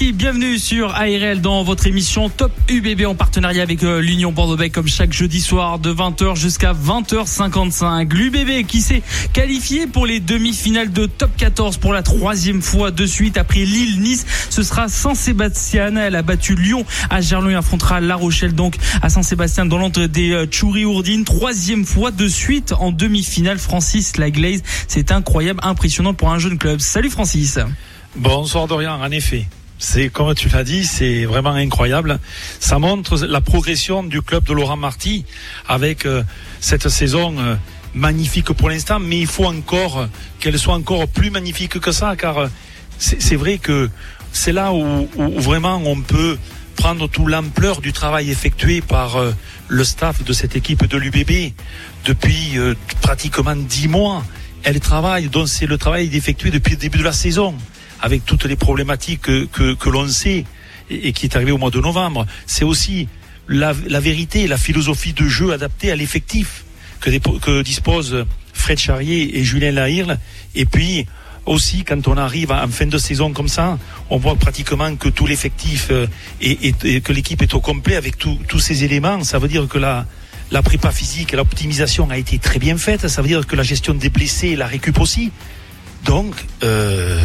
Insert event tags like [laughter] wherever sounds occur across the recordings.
Bienvenue sur ARL dans votre émission Top UBB en partenariat avec euh, l'Union Bordeaux-Bègles comme chaque jeudi soir de 20h jusqu'à 20h55. L'UBB qui s'est qualifié pour les demi-finales de Top 14 pour la troisième fois de suite après Lille-Nice. Ce sera Saint-Sébastien. Elle a battu Lyon à Gerland et affrontera La Rochelle donc à Saint-Sébastien dans l'entre des euh, Tchouri-Ourdine. Troisième fois de suite en demi-finale. Francis Laglaise, c'est incroyable, impressionnant pour un jeune club. Salut Francis. Bonsoir Dorian, en effet. C'est comme tu l'as dit, c'est vraiment incroyable. Ça montre la progression du club de Laurent Marty avec euh, cette saison euh, magnifique pour l'instant, mais il faut encore qu'elle soit encore plus magnifique que ça, car euh, c'est vrai que c'est là où, vraiment on peut prendre toute l'ampleur du travail effectué par le staff de cette équipe de l'UBB depuis pratiquement dix mois. Elle travaille, donc c'est le travail effectué depuis le début de la saison avec toutes les problématiques que, l'on sait et, qui est arrivé au mois de novembre. C'est aussi la, vérité, la philosophie de jeu adaptée à l'effectif que, que disposent Fred Charrier et Julien Lahirle. Et puis aussi, quand on arrive en fin de saison comme ça, on voit pratiquement que tout l'effectif euh, et, et, que l'équipe est au complet avec tous ces éléments. Ça veut dire que la, prépa physique et l'optimisation a été très bien faite. Ça veut dire que la gestion des blessés la récup aussi. Donc, euh,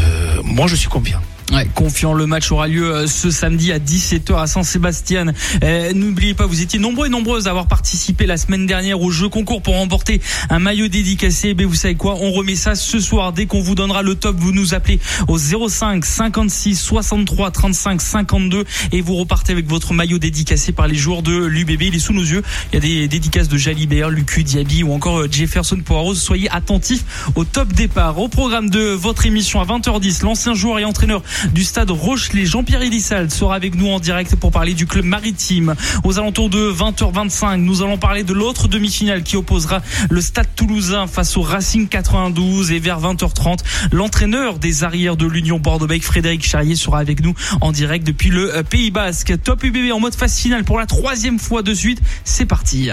moi, je suis confiant. Ouais, confiant, le match aura lieu euh, ce samedi à 17h à Saint-Sébastien. Euh, N'oubliez pas, vous étiez nombreux et nombreuses à avoir participé la semaine dernière au jeu concours pour remporter un maillot dédicacé. Mais vous savez quoi On remet ça ce soir. Dès qu'on vous donnera le top, vous nous appelez au 05 56 63 35 52 et vous repartez avec votre maillot dédicacé par les joueurs de l'UBB. Il est sous nos yeux. Il y a des dédicaces de Jalibert, Lucu, Diaby ou encore euh, Jefferson Poirot. Soyez attentifs au top départ. Au programme de votre émission à 20h10, l'ancien joueur et entraîneur du stade Rochelet. Jean-Pierre Elissal sera avec nous en direct pour parler du club maritime. Aux alentours de 20h25, nous allons parler de l'autre demi-finale qui opposera le stade toulousain face au Racing 92 et vers 20h30, l'entraîneur des arrières de l'Union Bordeaux-Bègles, Frédéric Charrier, sera avec nous en direct depuis le euh, Pays Basque. Top UBB en mode phase finale pour la troisième fois de suite. C'est parti.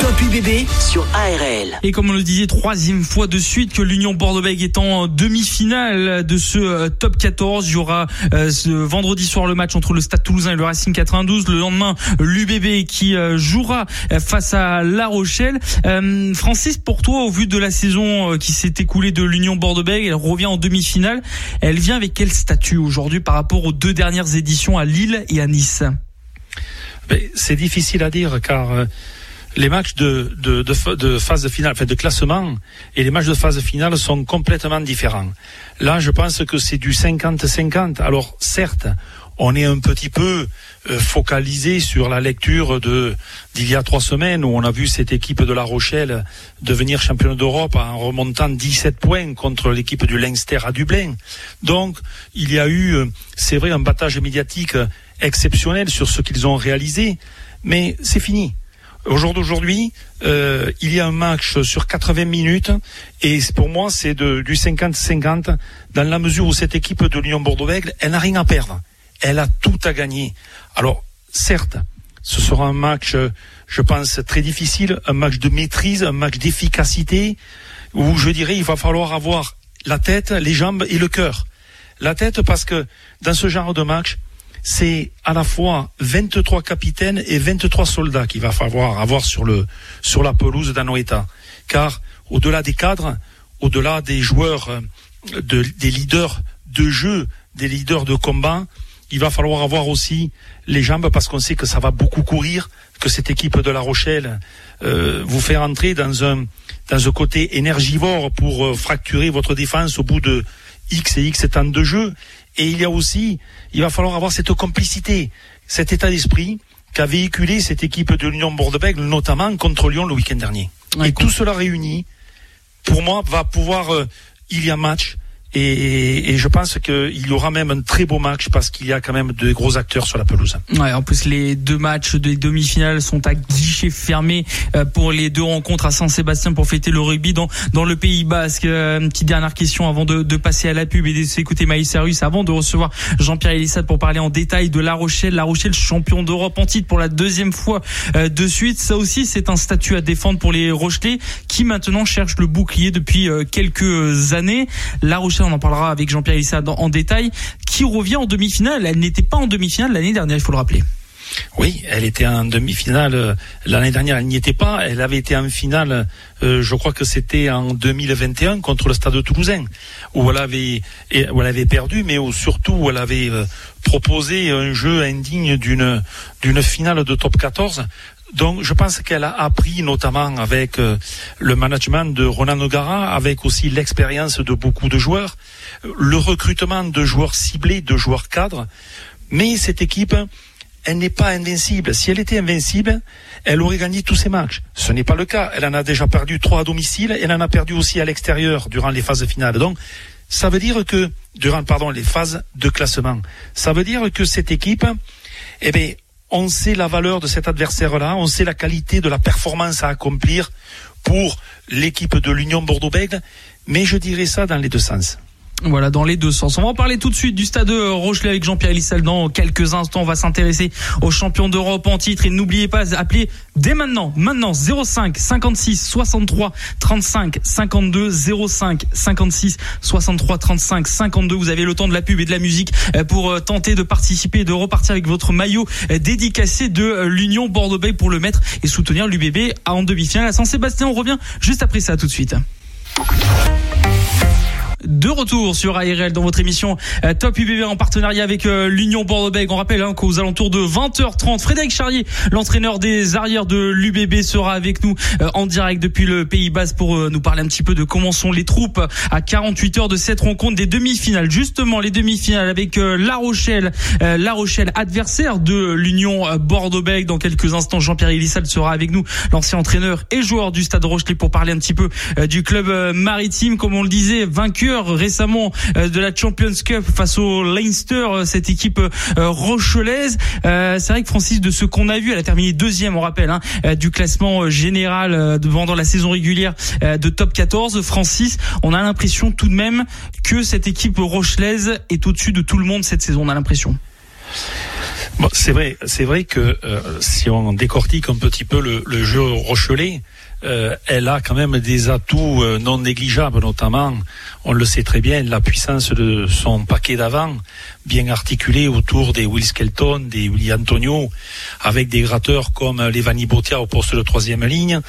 Top UBB sur ARL. Et comme on le disait, troisième fois de suite que l'Union Bordeaux-Bègles est en demi-finale de ce euh, top 14. Il y aura euh, vendredi soir le match entre le Stade Toulousain et le Racing 92. Le lendemain, l'UBB qui euh, jouera face à La Rochelle. Euh, Francis, pour toi, au vu de la saison qui s'est écoulée de l'Union Bordeaux-Bègles, elle revient en demi-finale. Elle vient avec quel statut aujourd'hui par rapport aux deux dernières éditions à Lille et à Nice? C'est difficile à dire car les matchs de, de, de, de phase finale, enfin de classement, et les matchs de phase finale sont complètement différents. Là, je pense que c'est du 50-50. Alors, certes, on est un petit peu euh, focalisé sur la lecture de d'il y a trois semaines où on a vu cette équipe de La Rochelle devenir championne d'Europe en remontant 17 points contre l'équipe du Leinster à Dublin. Donc, il y a eu, euh, c'est vrai, un battage médiatique exceptionnel sur ce qu'ils ont réalisé, mais c'est fini. Au euh, il y a un match sur 80 minutes et pour moi c'est du 50-50 dans la mesure où cette équipe de Lyon Bordeaux-Bègles, elle n'a rien à perdre. Elle a tout à gagner. Alors certes, ce sera un match, je pense, très difficile, un match de maîtrise, un match d'efficacité où je dirais il va falloir avoir la tête, les jambes et le cœur. La tête parce que dans ce genre de match, c'est à la fois 23 capitaines et 23 soldats qu'il va falloir avoir sur, le, sur la pelouse d'Anoeta. Car au-delà des cadres, au-delà des joueurs, euh, de, des leaders de jeu, des leaders de combat, il va falloir avoir aussi les jambes parce qu'on sait que ça va beaucoup courir, que cette équipe de La Rochelle euh, vous fait rentrer dans un, dans un côté énergivore pour euh, fracturer votre défense au bout de X et X temps de jeu. Et il y a aussi, il va falloir avoir cette complicité, cet état d'esprit qu'a véhiculé cette équipe de l'Union Bordeaux-Bègles, notamment contre Lyon le week-end dernier. et tout cela réuni, pour moi, va pouvoir, euh, il y a match, Et, je pense qu'il y aura même un très beau match parce qu'il y a quand même de gros acteurs sur la pelouse. Ouais, en plus les deux matchs des demi-finales sont à guichet fermé euh, pour les deux rencontres à Saint-Sébastien pour fêter le rugby dans dans le Pays Basque. Euh, une petite dernière question avant de, de passer à la pub et d'écouter Maïs Sarus avant de recevoir Jean-Pierre Elissade pour parler en détail de La Rochelle. La Rochelle champion d'Europe en titre pour la deuxième fois euh, de suite. Ça aussi c'est un statut à défendre pour les Rochelais qui maintenant cherchent le bouclier depuis quelques années. La Rochelle on en parlera avec Jean-Pierre Issa en détail, qui revient en demi-finale? Elle n'était pas en demi-finale l'année dernière, il faut le rappeler. Oui, elle était en demi-finale euh, l'année dernière. Elle n'y était pas. Elle avait été en finale. Euh, je crois que c'était en 2021 contre le Stade Toulousain, où elle avait, elle avait perdu, mais surtout où elle avait euh, proposé un jeu indigne d'une finale de top 14 donc je pense qu'elle a appris notamment avec euh, le management de Ronan Nogara, avec aussi l'expérience de beaucoup de joueurs, le recrutement de joueurs ciblés, de joueurs cadres. Mais cette équipe, elle n'est pas invincible. Si elle était invincible, elle aurait gagné tous ses matchs. Ce n'est pas le cas. Elle en a déjà perdu trois à domicile. Elle en a perdu aussi à l'extérieur durant les phases finales. Donc, ça veut dire que, durant, pardon, les phases de classement, ça veut dire que cette équipe, eh bien, on sait la valeur de cet adversaire-là, on sait la qualité de la performance à accomplir pour l'équipe de l'Union Bordeaux-Bègles, mais je dirais ça dans les deux sens. Voilà, dans les deux sens. On va en parler tout de suite du stade Rochelet avec Jean-Pierre Elissal dans quelques instants. On va s'intéresser aux champions d'Europe en titre. Et n'oubliez pas, appelez dès maintenant, maintenant, 05 56 63 35 52 05 56 63 35 52. Vous avez le temps de la pub et de la musique euh, pour euh, tenter de participer et de repartir avec votre maillot euh, dédicacé de l'Union Bordeaux-Bègles pour le mettre et soutenir l'UBB en demi-finale à Saint-Sébastien. On revient juste après ça tout de suite de retour sur ARL dans votre émission euh, Top UBB en partenariat avec euh, l'Union Bordeaux-Bègles. On rappelle hein, qu'aux alentours de 20h30, Frédéric Charrier, l'entraîneur des arrières de l'UBB, sera avec nous euh, en direct depuis le Pays Basque pour nous parler un petit peu de comment sont les troupes à 48 heures de cette rencontre des demi-finales. Justement, les demi-finales avec La Rochelle, La Rochelle adversaire de l'Union Bordeaux-Bègles. Dans quelques instants, Jean-Pierre Elissal sera avec nous, l'ancien entraîneur et joueur du Stade Rochelet pour parler un petit peu du club maritime, comme on le disait, vaincu récemment euh, de la Champions Cup face au Leinster, euh, cette équipe euh, rochelaise. C'est vrai que Francis, de ce qu'on a vu, elle a terminé deuxième, on rappelle, hein, du classement général pendant la saison régulière de top 14. Francis, on a l'impression tout de même que cette équipe rochelaise est au-dessus de tout le monde cette saison. On a l'impression. C'est vrai, c'est vrai que si on décortique un petit peu le jeu rochelais, euh, elle a quand même des atouts euh, non négligeables, notamment, on le sait très bien, la puissance de son paquet d'avant, bien articulé autour des Will Skelton, des Willy Antonio, avec des gratteurs comme Levani Botia au poste de troisième ligne.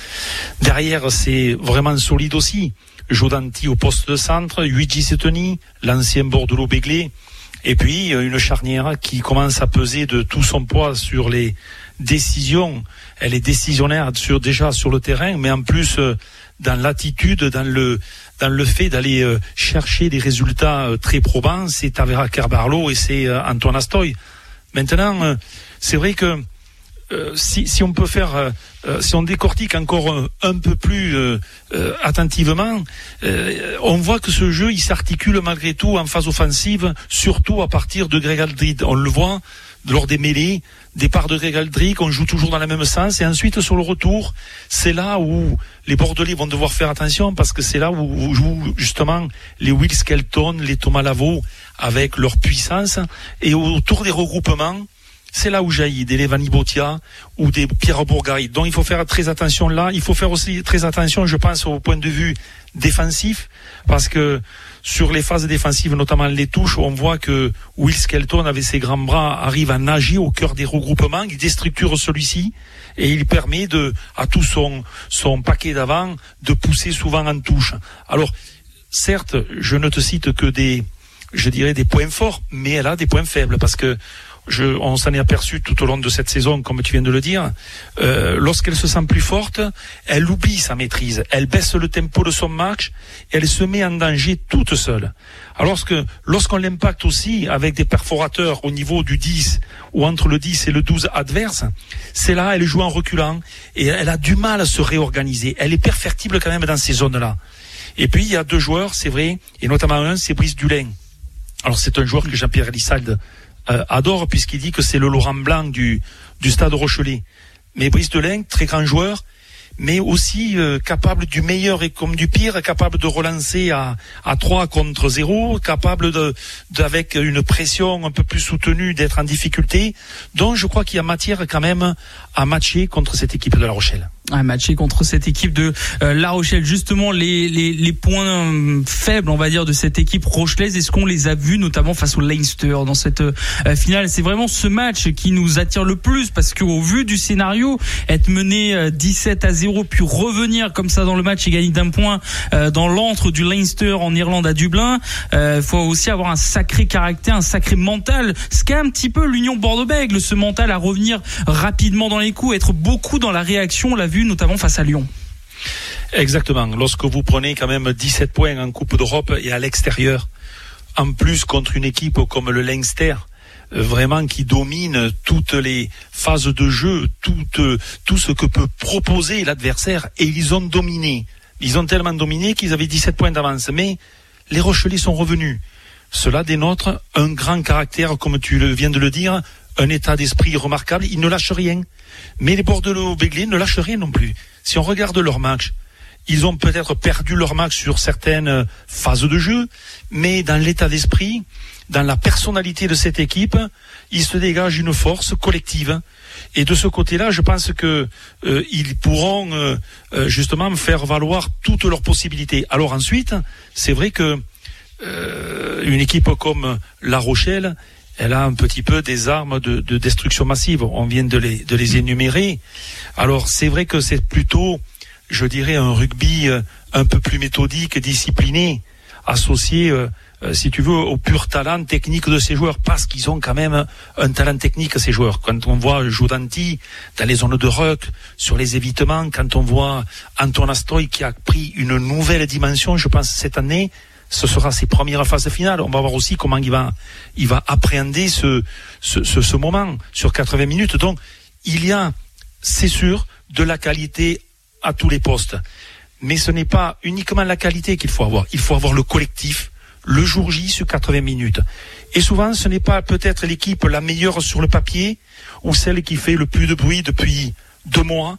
Derrière, c'est vraiment solide aussi. Jodanti au poste de centre, Luigi Setoni, l'ancien Bordelot Béglé, et puis euh, une charnière qui commence à peser de tout son poids sur les décision, elle est décisionnaire sur, déjà sur le terrain, mais en plus euh, dans l'attitude, dans le dans le fait d'aller euh, chercher des résultats euh, très probants, c'est Tavera Carbarlo et c'est Antoine Astoy. Maintenant, c'est vrai que si, si, on peut faire, si on décortique encore un, peu plus attentivement, on voit que ce jeu il s'articule malgré tout en phase offensive, surtout à partir de Greg Aldrid. On le voit lors des mêlées, départ de Gregaldric, on joue toujours dans le même sens, et ensuite sur le retour, c'est là où les Bordelais vont devoir faire attention, parce que c'est là où, jouent justement les Will Skelton, les Thomas Lavaux, avec leur puissance, et autour des regroupements, c'est là où jaillit des Levani Botia ou des Pierre Bourgarit. Donc il faut faire très attention là. Il faut faire aussi très attention, je pense, au point de vue défensif, parce que sur les phases défensives, notamment les touches, on voit que Will Skelton, avec ses grands bras, arrive à nager au cœur des regroupements, il déstructure celui-ci et il permet de, à tout son, son paquet d'avant de pousser souvent en touche. Alors, certes, je ne te cite que des, je dirais des points forts, mais elle a des points faibles parce que je, on s'en est aperçu tout au long de cette saison, comme tu viens de le dire. Euh, lorsqu'elle se sent plus forte, elle oublie sa maîtrise, elle baisse le tempo de son match, elle se met en danger toute seule. Alors que lorsqu'on l'impacte aussi avec des perforateurs au niveau du 10 ou entre le 10 et le 12 adverse, c'est là, elle joue en reculant et elle a du mal à se réorganiser. Elle est perfectible quand même dans ces zones-là. Et puis il y a deux joueurs, c'est vrai, et notamment un, c'est Brice Dulin. Alors c'est un joueur que Jean-Pierre Lissalde euh, adore puisqu'il dit que c'est le Laurent Blanc du, du stade Rochelet. Mais Brice Dulin, très grand joueur, mais aussi euh, capable du meilleur et comme du pire, capable de relancer à, à 3 contre 0, capable de, avec une pression un peu plus soutenue d'être en difficulté. Donc je crois qu'il y a matière quand même à matcher contre cette équipe de La Rochelle un matché contre cette équipe de euh, La Rochelle. Justement, les, les, les, points euh, faibles, on va dire, de cette équipe rochelaise, est-ce qu'on les a vus notamment face au Leinster dans cette euh, finale? C'est vraiment ce match qui nous attire le plus parce qu'au vu du scénario, être mené 17 à 0 puis revenir comme ça dans le match et gagner d'un point dans l'antre du Leinster en Irlande à Dublin, il faut aussi avoir un sacré caractère, un sacré mental. Ce qu'est un petit peu l'Union Bordeaux-Bègles, ce mental à revenir rapidement dans les coups, être beaucoup dans la réaction, on l'a vu notamment face à Lyon. Exactement. Lorsque vous prenez quand même 17 points en Coupe d'Europe et à l'extérieur, en plus contre une équipe comme le Leinster, euh, vraiment qui domine toutes les phases de jeu, tout, tout ce que peut proposer l'adversaire, et ils ont dominé. Ils ont tellement dominé qu'ils avaient 17 points d'avance. Mais les Rochelais sont revenus. Cela dénote un grand caractère, comme tu viens de le dire, un état d'esprit remarquable. Ils ne lâchent rien. Mais les Bordeaux-Béglés ne lâchent rien non plus. Si on regarde leur match, ils ont peut-être perdu leur match sur certaines phases de jeu, mais dans l'état d'esprit, dans la personnalité de cette équipe, il se dégage une force collective. Et de ce côté-là, je pense que euh, ils pourront euh, euh, justement faire valoir toutes leurs possibilités. Alors ensuite, c'est vrai que une équipe comme La Rochelle elle a un petit peu des armes de, destruction massive. On vient de les, de les énumérer. Alors c'est vrai que c'est plutôt, je dirais, un rugby euh, un peu plus méthodique, discipliné, associé, euh, euh, si tu veux, au pur talent technique de ces joueurs, parce qu'ils ont quand même un talent technique, ces joueurs. Quand on voit Joudanti dans les zones de ruck, sur les évitements, quand on voit Anton Astoy qui a pris une nouvelle dimension, je pense, cette année, ce sera ses premières phases finales. On va voir aussi comment il va, il appréhender ce, ce, ce, moment sur 80 minutes. Donc, il y a, c'est sûr, de la qualité à tous les postes. Mais ce n'est pas uniquement la qualité qu'il faut avoir. Il faut avoir le collectif, le jour J sur 80 minutes. Et souvent, ce n'est pas peut-être l'équipe la meilleure sur le papier ou celle qui fait le plus de bruit depuis deux mois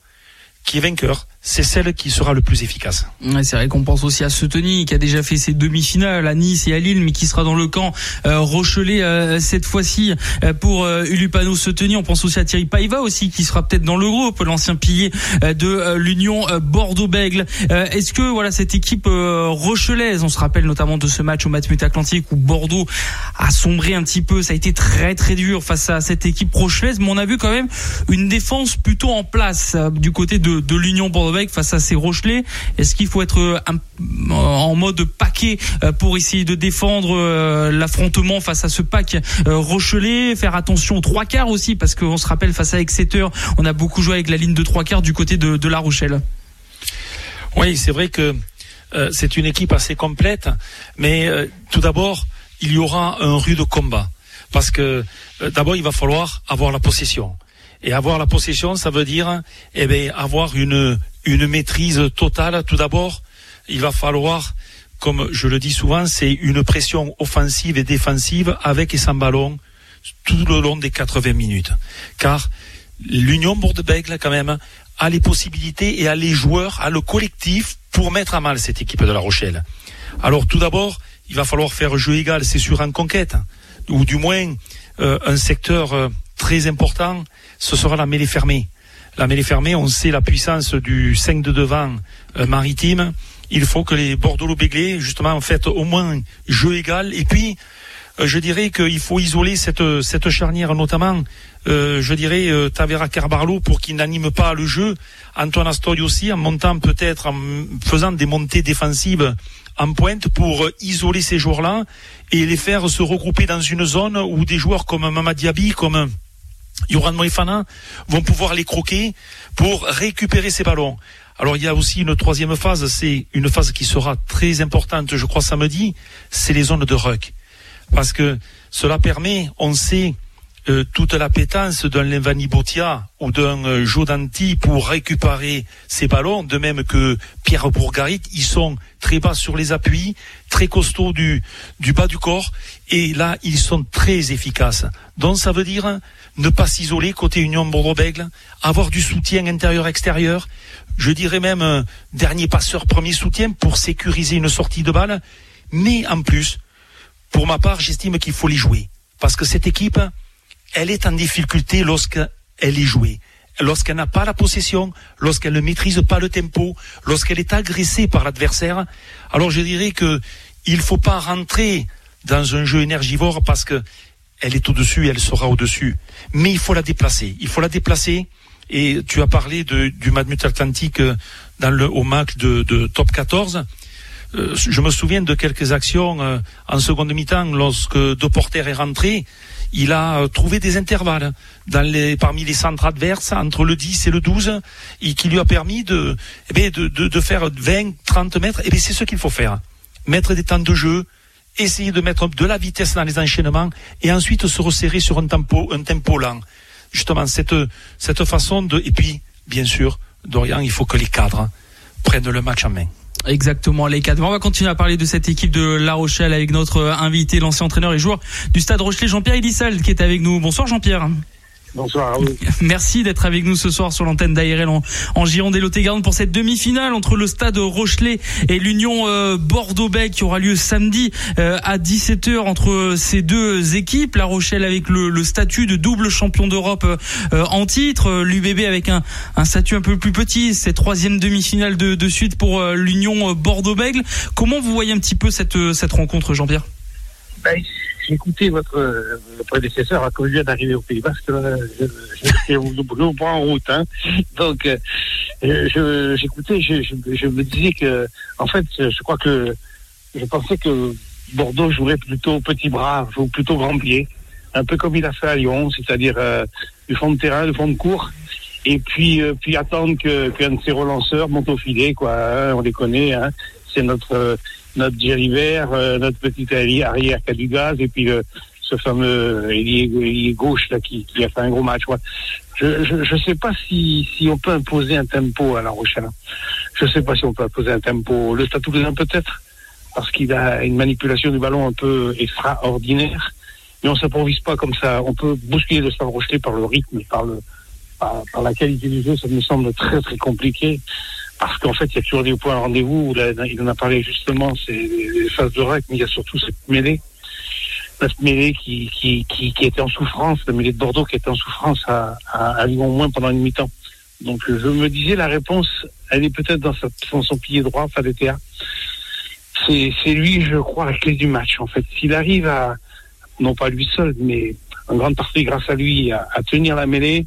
qui est vainqueur c'est celle qui sera le plus efficace. Ouais, c'est vrai qu'on pense aussi à Setoni qui a déjà fait ses demi-finales à Nice et à Lille, mais qui sera dans le camp euh, Rochelet euh, cette fois-ci euh, pour euh, Ulupano Setoni. On pense aussi à Thierry Paiva aussi qui sera peut-être dans le groupe, l'ancien pilier de l'Union Bordeaux-Bègle. Est-ce que voilà cette équipe rochelaise, on se rappelle notamment de ce match au Matmut Atlantique où Bordeaux a sombré un petit peu, ça a été très très dur face à cette équipe rochelaise, mais on a vu quand même une défense plutôt en place du côté de, de l'Union Bordeaux face à ces Rochelais Est-ce qu'il faut être euh, en mode paquet euh, pour essayer de défendre euh, l'affrontement face à ce pack Rochelet Faire attention aux trois quarts aussi parce qu'on se rappelle face à Exeter, on a beaucoup joué avec la ligne de trois quarts du côté de, La Rochelle. Oui, c'est vrai que c'est une équipe assez complète, mais tout d'abord, il y aura un rude combat parce que d'abord il va falloir avoir la possession. Et avoir la possession, ça veut dire eh bien, avoir une, une maîtrise totale. Tout d'abord, il va falloir, comme je le dis souvent, c'est une pression offensive et défensive avec et sans ballon tout le long des 80 minutes. Car l'Union Bordeaux-Bègles, quand même, a les possibilités et a les joueurs, a le collectif pour mettre à mal cette équipe de La Rochelle. Alors tout d'abord, il va falloir faire jeu égal, c'est sûr, en conquête, ou du moins euh, un secteur euh, très important, ce sera la mêlée fermée. La mêlée fermée, on sait la puissance du 5 de devant euh, maritime. Il faut que les Bordeaux-Béglés, justement, en au moins jeu égal. Et puis, euh, je dirais qu'il faut isoler cette, cette charnière, notamment, euh, je dirais, Tavera Carbarlo, pour qu'il n'anime pas le jeu. Antoine Astoy aussi, en montant peut-être, en faisant des montées défensives en pointe pour isoler ces joueurs-là et les faire se regrouper dans une zone où des joueurs comme Mamadiabi, comme Yoran Moefana vont pouvoir les croquer pour récupérer ces ballons. Alors il y a aussi une troisième phase, c'est une phase qui sera très importante, je crois samedi, c'est les zones de ruck. Parce que cela permet, on sait, euh, toute la pétence d'un Levani Botia ou d'un euh, Jodanti pour récupérer ces ballons, de même que Pierre Bourgarit, ils sont très bas sur les appuis, très costauds du, du bas du corps, et là, ils sont très efficaces. Donc ça veut dire ne pas s'isoler côté Union Bordeaux-Bègle, avoir du soutien intérieur-extérieur, je dirais même un dernier passeur, premier soutien pour sécuriser une sortie de balle, mais en plus, pour ma part, j'estime qu'il faut les jouer. Parce que cette équipe, elle est en difficulté lorsqu'elle est jouée. Lorsqu'elle n'a pas la possession, lorsqu'elle ne maîtrise pas le tempo, lorsqu'elle est agressée par l'adversaire. Alors je dirais que il faut pas rentrer dans un jeu énergivore parce que elle est au-dessus, elle sera au-dessus. Mais il faut la déplacer. Il faut la déplacer. Et tu as parlé du Madmut Atlantique euh, dans le, au match de, de top 14. Euh, je me souviens de quelques actions euh, en seconde mi-temps lorsque De Porter est rentré. Il a trouvé des intervalles parmi les centres adverses entre le 10 et le 12 et qui lui a permis de, eh faire 20, 30 mètres. Et eh c'est ce qu'il faut faire. Mettre des temps de jeu, essayer de mettre de la vitesse dans les enchaînements et ensuite se resserrer sur un tempo, un tempo lent. Justement, cette, cette façon de, et puis, bien sûr, Dorian, il faut que les cadres prennent le match en main. Exactement, les cadres. On va continuer à parler de cette équipe de La Rochelle avec notre invité, l'ancien entraîneur et joueur du Stade Rochelet, Jean-Pierre Elissal, qui est avec nous. Bonsoir Jean-Pierre. Bonsoir. [laughs] Merci d'être avec nous ce soir sur l'antenne d'ARL en, en Gironde et lot et pour cette demi-finale entre le stade Rochelet et l'Union euh, Bordeaux-Bègles qui aura lieu samedi euh, à 17h entre ces deux équipes. La Rochelle avec le, statut de double champion d'Europe euh, en titre, l'UBB avec un, statut un peu plus petit, c'est troisième demi-finale de, suite pour l'Union Bordeaux-Bègles. Comment vous voyez un petit peu cette rencontre, Jean-Pierre? Ben, j'ai écouté votre prédécesseur quand je viens d'arriver au Pays Basque. Je, je, vous prends en route. Hein. Donc, euh, j'écoutais, je, je, me disais que, en fait, je crois que je pensais que Bordeaux jouerait plutôt petit bras, ou plutôt grand pied, un peu comme il a fait à Lyon, c'est-à-dire euh, du fond de terrain, du fond de cours, et puis euh, puis attendre qu'un de ses relanceurs monte au filet, quoi. Hein, on les connaît, hein. c'est notre notre Jerry Vert, euh, notre petit arrière qui a du gaz, et puis euh, ce fameux ailier, gauche là qui, qui, a fait un gros match. Ouais. Je je sais pas si si on peut imposer un tempo à La Rochelle. Je sais pas si on peut imposer un tempo. Le Stade Toulousain peut-être parce qu'il a une manipulation du ballon un peu extraordinaire. Mais on s'improvise pas comme ça. On peut bousculer le Stade par le rythme, par le par la qualité du jeu. Ça me semble très très compliqué parce qu'en fait, il y a toujours des points rendez-vous. Il en a parlé justement, c'est les phases de règle, mais il y a surtout cette mêlée. Cette mêlée qui, était en souffrance, la mêlée de Bordeaux qui était en souffrance à, à, à Lyon moins pendant une mi-temps. Donc je me disais, la réponse, elle est peut-être dans, dans, son pilier droit, Fadeta. C'est, c'est lui, je crois, la clé du match. En fait, s'il arrive à, non pas lui seul, mais en grande partie grâce à lui, à, à tenir la mêlée,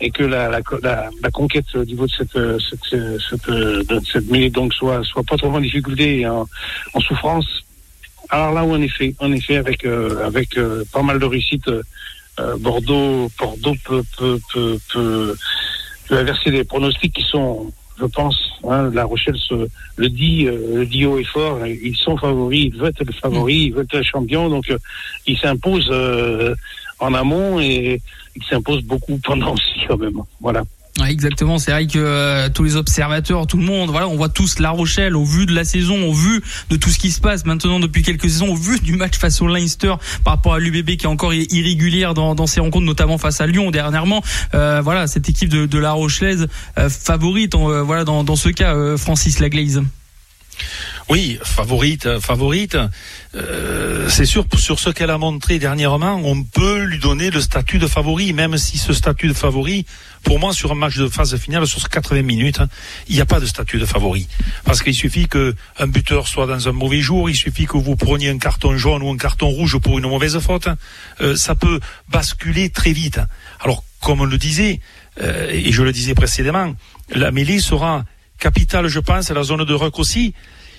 et que la, la, la, la, conquête au niveau de cette, cette, cette, de cette mêlée donc soit, soit pas trop en difficulté et en, en, souffrance. Alors là, où en effet, en effet, avec, euh, avec euh, pas mal de réussite, euh, Bordeaux, Bordeaux peut, peut, peut, peut, peut inverser des pronostics qui sont, je pense, hein, La Rochelle se, le dit, le dit haut et fort, ils sont favoris, ils veulent être favoris, ils veulent être champions, donc ils s'imposent en amont et il s'impose beaucoup pendant aussi quand même. Voilà. exactement, c'est vrai que euh, tous les observateurs, tout le monde, voilà, on voit tous La Rochelle au vu de la saison, au vu de tout ce qui se passe maintenant depuis quelques saisons, au vu du match face au Leinster par rapport à l'UBB qui est encore irrégulière dans, ses rencontres, notamment face à Lyon dernièrement. Euh, voilà, cette équipe de, La Rochelaise euh, favorite, euh, voilà, dans, ce cas, Francis Laglaise. Oui, favorite, favorite. Euh, c'est sûr, sur ce qu'elle a montré dernièrement, on peut lui donner le statut de favori, même si ce statut de favori, pour moi, sur un match de phase finale, sur 80 minutes, il n'y a pas de statut de favori. Parce qu'il suffit qu'un buteur soit dans un mauvais jour, il suffit que vous preniez un carton jaune ou un carton rouge pour une mauvaise faute, euh, ça peut basculer très vite. Alors, comme on le disait, euh, et je le disais précédemment, la mêlée sera capitale, je pense, à la zone de rock aussi,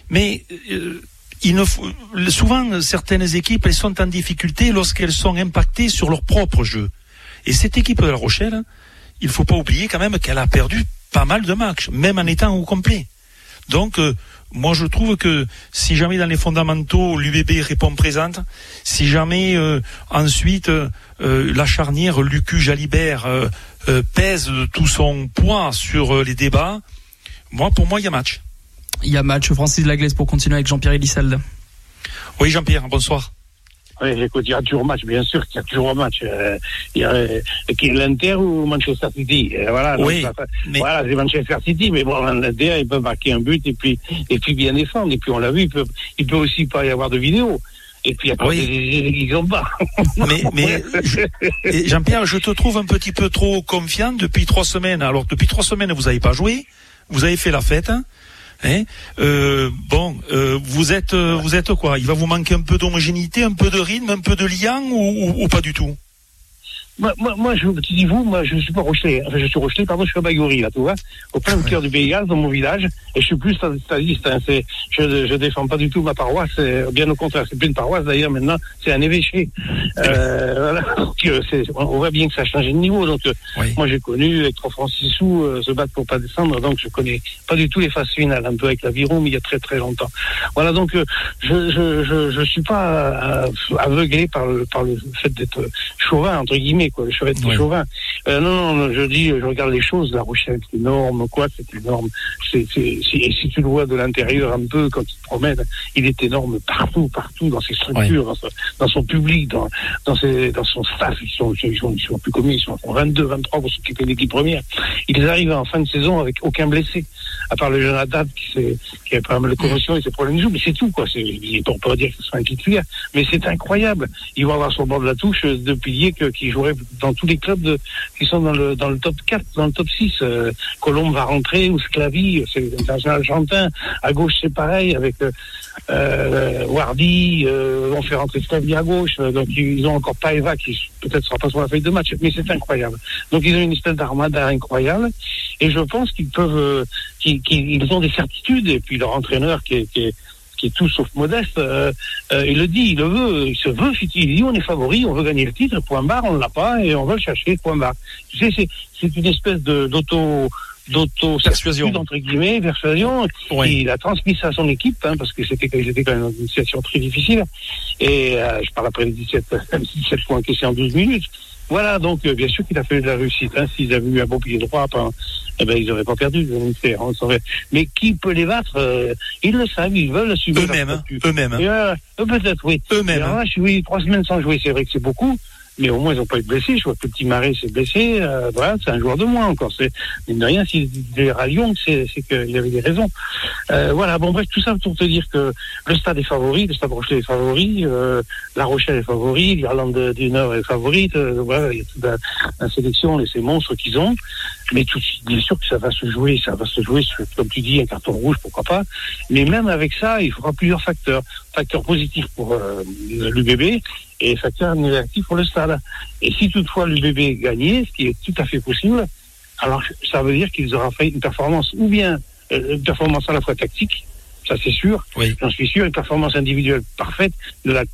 mais euh, il ne faut, souvent certaines équipes sont en difficulté lorsqu'elles sont impactées sur leur propre jeu. Et cette équipe de La Rochelle, il faut pas oublier quand même qu'elle a perdu pas mal de matchs, même en étant au complet. Donc, euh, moi je trouve que si jamais dans les fondamentaux l'UBB répond présente, si jamais euh, ensuite la charnière Lucu Jalibert pèse tout son poids sur les débats, moi pour moi il y a match. Il y a match Francis Laglaise pour continuer avec Jean-Pierre Elissalde. Oui Jean-Pierre, bonsoir. Oui, écoute, il y a toujours un match, bien sûr qu'il y a toujours un match. Euh, il y a euh, l'Inter ou Manchester City. Euh, voilà, oui, mais... voilà, c'est Manchester City, mais bon, l'Inter, il peut marquer un but et puis et puis bien défendre. Et puis on l'a vu, il peut, il peut aussi pas y avoir de vidéo. Et puis après, oui. ils ont pas. [laughs] Mais, mais Jean-Pierre, je te trouve un petit peu trop confiant depuis trois semaines. Alors depuis trois semaines, vous n'avez pas joué, vous avez fait la fête. Hein Hein euh, bon, euh, vous êtes, euh, vous êtes quoi? Il va vous manquer un peu d'homogénéité, un peu de rythme, un peu de lien ou, ou, ou pas du tout? Moi, moi, moi, je te dis vous, moi, je ne suis pas Rochelet. Enfin, je suis Rochelet, pardon, je suis à Bagouri, là, tu vois, au plein cœur du Pays dans mon village. Et je suis plus stadiste. Hein, c'est, je, je défends pas du tout ma paroisse. Bien au contraire, c'est plus une paroisse d'ailleurs. Maintenant, c'est un évêché. Euh, [laughs] voilà. Donc, on voit bien que ça a changé de niveau. Donc, euh, moi, j'ai connu avec trois francs six sous euh, se battre pour pas descendre. Donc, je connais pas du tout les phases finales. Un peu avec l'aviron, mais il y a très très longtemps. Voilà. Donc, euh, je, je, je, je suis pas aveuglé par le par le fait d'être chauvin entre guillemets quoi, le chevet de chauvin. Euh, non, non, je dis, je regarde les choses, La Rochelle, c'est énorme, quoi, c'est énorme. C'est, c'est, et si tu le vois de l'intérieur un peu, quand il te promène, il est énorme partout, partout, dans ses structures, dans, son, public, dans, dans, ses, dans son staff. Ils sont, ils sont, ils sont plus commis, ils sont 22, 23 pour s'occuper de l'équipe première. Ils arrivent en fin de saison avec aucun blessé, à part le jeune Haddad qui, qui a pas mal de commotion et ses problèmes de joue, mais c'est tout, quoi. C'est, on peut pas dire que ce soit un titulaire, mais c'est incroyable. Ils vont avoir sur le bord de la touche deux piliers que, qui joueraient dans tous les clubs qui sont dans le, dans le top 4, dans le top 6. Euh, Colombe va rentrer, ou Sclavi, c'est l'international argentin. À gauche, c'est pareil, avec euh, euh Wardy, euh, on fait rentrer Sclavi à gauche. Euh, donc, ils ont encore Paeva, qui peut-être sera pas sur la feuille de match, mais c'est incroyable. Donc, ils ont une espèce d'armada incroyable. Et je pense qu'ils peuvent, qu'ils ont des certitudes. Et puis, leur entraîneur, qui qui est qui est tout sauf modeste, euh, euh, il le dit, il le veut, il se veut, il dit on est favori, on veut gagner le titre, point barre, on l'a pas et on veut le chercher, point barre. Tu sais, c'est une espèce de d'auto d'auto persuasion entre guillemets persuasion oui. il a transmis ça à son équipe hein, parce que c'était ils étaient quand même dans une situation très difficile et euh, je parle après les 17 17 [laughs] points encaissés en 12 minutes voilà, donc euh, bien sûr qu'il a fait de la réussite. Hein. S'ils avaient eu un bon pied droit, ben, eh ben, ils n'auraient pas perdu. Mais qui peut les battre euh, Ils le savent, ils veulent assumer. Eux-mêmes, eux-mêmes. Euh, eux-mêmes. oui. Eux-mêmes. Oui, trois semaines sans jouer, c'est vrai que c'est beaucoup mais au moins ils n'ont pas été blessés. Je vois que Petit Marais s'est blessé. Euh, voilà, c'est un joueur de moins encore. C'est mine de rien, s'il est à Lyon, c'est qu'il avait des raisons. Euh, voilà, bon bref, tout ça pour te dire que le stade est favori, le stade Rochelet est favori, euh, La Rochelle est favori, l'Irlande du Nord est favorite. Euh, voilà, il y a toute la, la sélection et ces monstres qu'ils ont. Mais tout, bien sûr que ça va se jouer, ça va se jouer, comme tu dis, un carton rouge, pourquoi pas. Mais même avec ça, il faudra plusieurs facteurs. Facteurs positifs pour euh, l'UBB et facteur négatif pour le stade. Et si toutefois l'UBB gagnait, ce qui est tout à fait possible, alors ça veut dire qu'ils auront fait une performance, ou bien euh, une performance à la fois tactique, ça c'est sûr, oui. j'en suis sûr, une performance individuelle parfaite,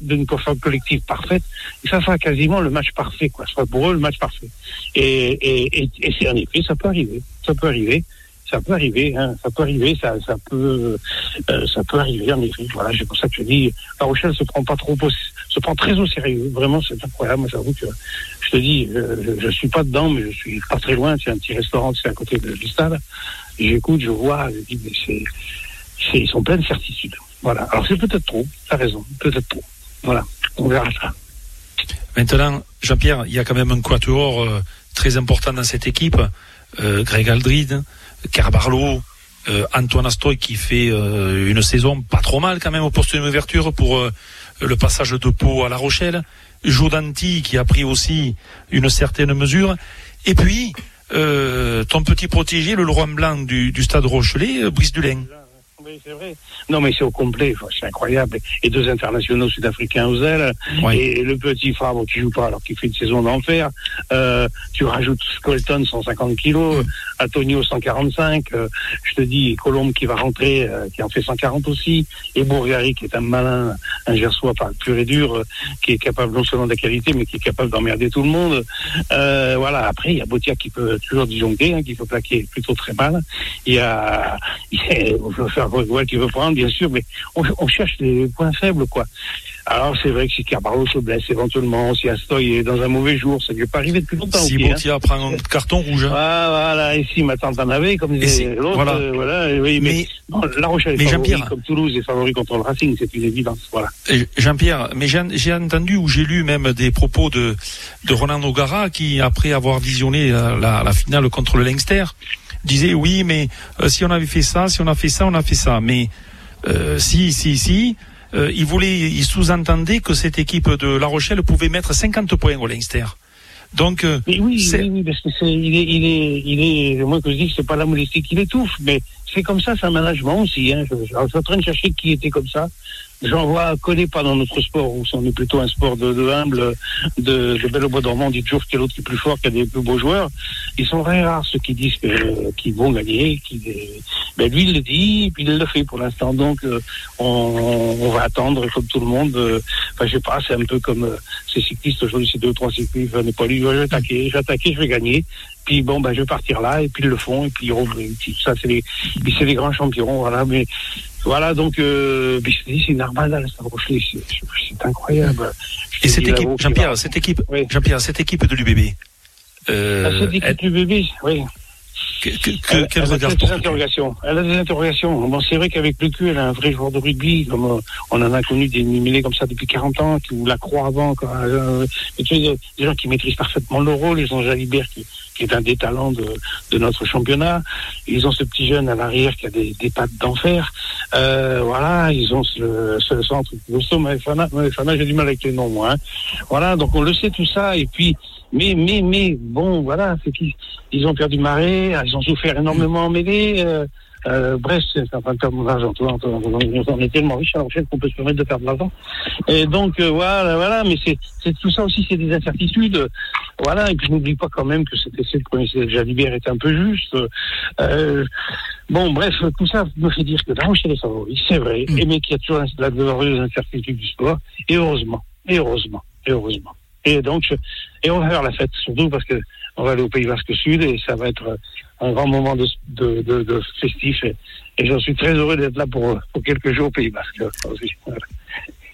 d'une performance collective parfaite, et ça sera quasiment le match parfait, quoi. Ce sera pour eux le match parfait. Et, et, et, et c'est en effet, ça peut arriver, ça peut arriver ça peut arriver, hein, ça peut arriver, ça, ça peut, euh, ça peut arriver en effet. Voilà, c'est pour ça que je dis, La Rochelle se prend pas trop, se prend très au sérieux. Vraiment, c'est incroyable. Moi, j'avoue que je te dis, je, je, suis pas dedans, mais je suis pas très loin. C'est un petit restaurant, c'est à côté de, du stade. J'écoute, je vois, je dis, mais c'est, ils sont pleins de certitudes. Voilà. Alors c'est peut-être trop. T'as raison, peut-être trop. Voilà, on verra ça. Maintenant, Jean-Pierre, il y a quand même un quatuor euh, très important dans cette équipe. Euh, Greg Aldrid, Carbarlo, euh, Antoine Astoy qui fait euh, une saison pas trop mal quand même au poste d'ouverture pour euh, le passage de Pau à La Rochelle. Jodanti qui a pris aussi une certaine mesure. Et puis, ton petit protégé, le Leroy Blanc du, du stade Rochelet, Brice Dulain c'est vrai. Non, mais c'est au complet, c'est incroyable. Et deux internationaux sud-africains aux ailes. Et le petit Fabre qui joue pas alors qu'il fait une saison d'enfer. Euh, tu rajoutes Scolton 150 kilos. Antonio 145, je te dis Colombe qui va rentrer, qui en fait 140 aussi, et Bourgari qui est un malin, un gersois pas pur et dur, qui est capable non seulement de la qualité, mais qui est capable d'emmerder tout le monde. voilà. Après, il y a Botia qui peut toujours disjoncter, hein, qui peut plaquer plutôt très mal. Il y a, [laughs] il qui veut prendre, bien sûr, mais on, on cherche des points faibles, quoi. Alors c'est vrai que si Carbarlo se blesse éventuellement, si Astoy est dans un mauvais jour, ça ne peut pas arriver depuis longtemps. Si Boutia hein. prend un carton rouge. Ah, voilà, et si ma tante en avait, comme disait l'autre, voilà. Euh, voilà. oui, mais, mais La Rochelle est favori, comme Toulouse est favori contre le Racing, c'est une évidence. Voilà. Jean-Pierre, mais j'ai entendu ou j'ai lu même des propos de, de Roland Nogara qui, après avoir visionné la, la, finale contre le Leinster, disait oui, mais euh, si on avait fait ça, si on a fait ça, on a fait ça. Mais euh, si, si, si euh, il voulait, il sous-entendait que cette équipe de La Rochelle pouvait mettre 50 points au Leinster. Donc, euh, oui, oui, oui, parce que c'est, il est, il est, il est, moi que je dis que c'est pas la modestie qui l'étouffe, mais c'est comme ça, c'est un management aussi. Hein. Je, je, suis en train de chercher qui était comme ça. J'en vois, connais pas dans notre sport où on est plutôt un sport de, de humble, de, de belle au bois dormant. Dit toujours qu'il y a l'autre qui est plus fort, qu'il y a des plus beaux joueurs. Ils sont très rares ceux qui disent qu'ils vont gagner. Qui, ben lui, il le dit, et puis il le fait pour l'instant. Donc, euh, on, on, va attendre comme tout le monde. Euh, enfin, je sais pas, c'est un peu comme euh, ces cyclistes aujourd'hui, ces deux trois cyclistes. n'est pas lui, je vais attaquer, je vais attaquer, je vais gagner. Puis bon, ben je vais partir là, et puis ils le font, et puis ils. Ça, c'est les, c'est les grands champions, voilà. Mais voilà, donc euh, c'est une armada, c'est incroyable. Et cette équipe, Jean-Pierre, cette équipe, Jean-Pierre, cette équipe de l'UBB. Euh, ah, cette équipe de l'UBB, oui. Que, que, elle, quel regard a des interrogations. Elle a des interrogations. Bon, c'est vrai qu'avec le cul, elle a un vrai joueur de rugby. Comme euh, on en a connu des numélés comme ça depuis 40 ans, qui la croient avant. Quand, euh, tu sais, des gens qui maîtrisent parfaitement le rôle. Ils ont Jalibert qui, qui est un des talents de, de, notre championnat. Ils ont ce petit jeune à l'arrière qui a des, des pattes d'enfer. Euh, voilà, ils ont ce, ce centre. Fana, j'ai du mal avec les noms, moi. Hein. Voilà, donc on le sait tout ça. Et puis, mais, mais, mais, bon, voilà, c'est qu'ils ils ont perdu marée, ils ont souffert énormément en mêlée. Euh, euh, bref, c'est enfin comme l'argent. On est tellement riche à la qu'on peut se permettre de faire de l'argent. Et donc euh, voilà, voilà. Mais c'est, c'est tout ça aussi, c'est des incertitudes. Voilà. Et puis je n'oublie pas quand même que cet essai de connaissance Jalibert est un peu juste. Euh, bon, bref, tout ça me fait dire que La Rochelle est favori, c'est vrai. Mm. Et mais qu'il y a toujours la glorieuse incertitude du sport. Et heureusement, et heureusement, et heureusement. Et donc, et on va faire la fête, surtout parce que on va aller au Pays Basque Sud et ça va être un grand moment de, de, de, de festif. Et, et j'en suis très heureux d'être là pour, pour quelques jours au Pays Basque. Voilà.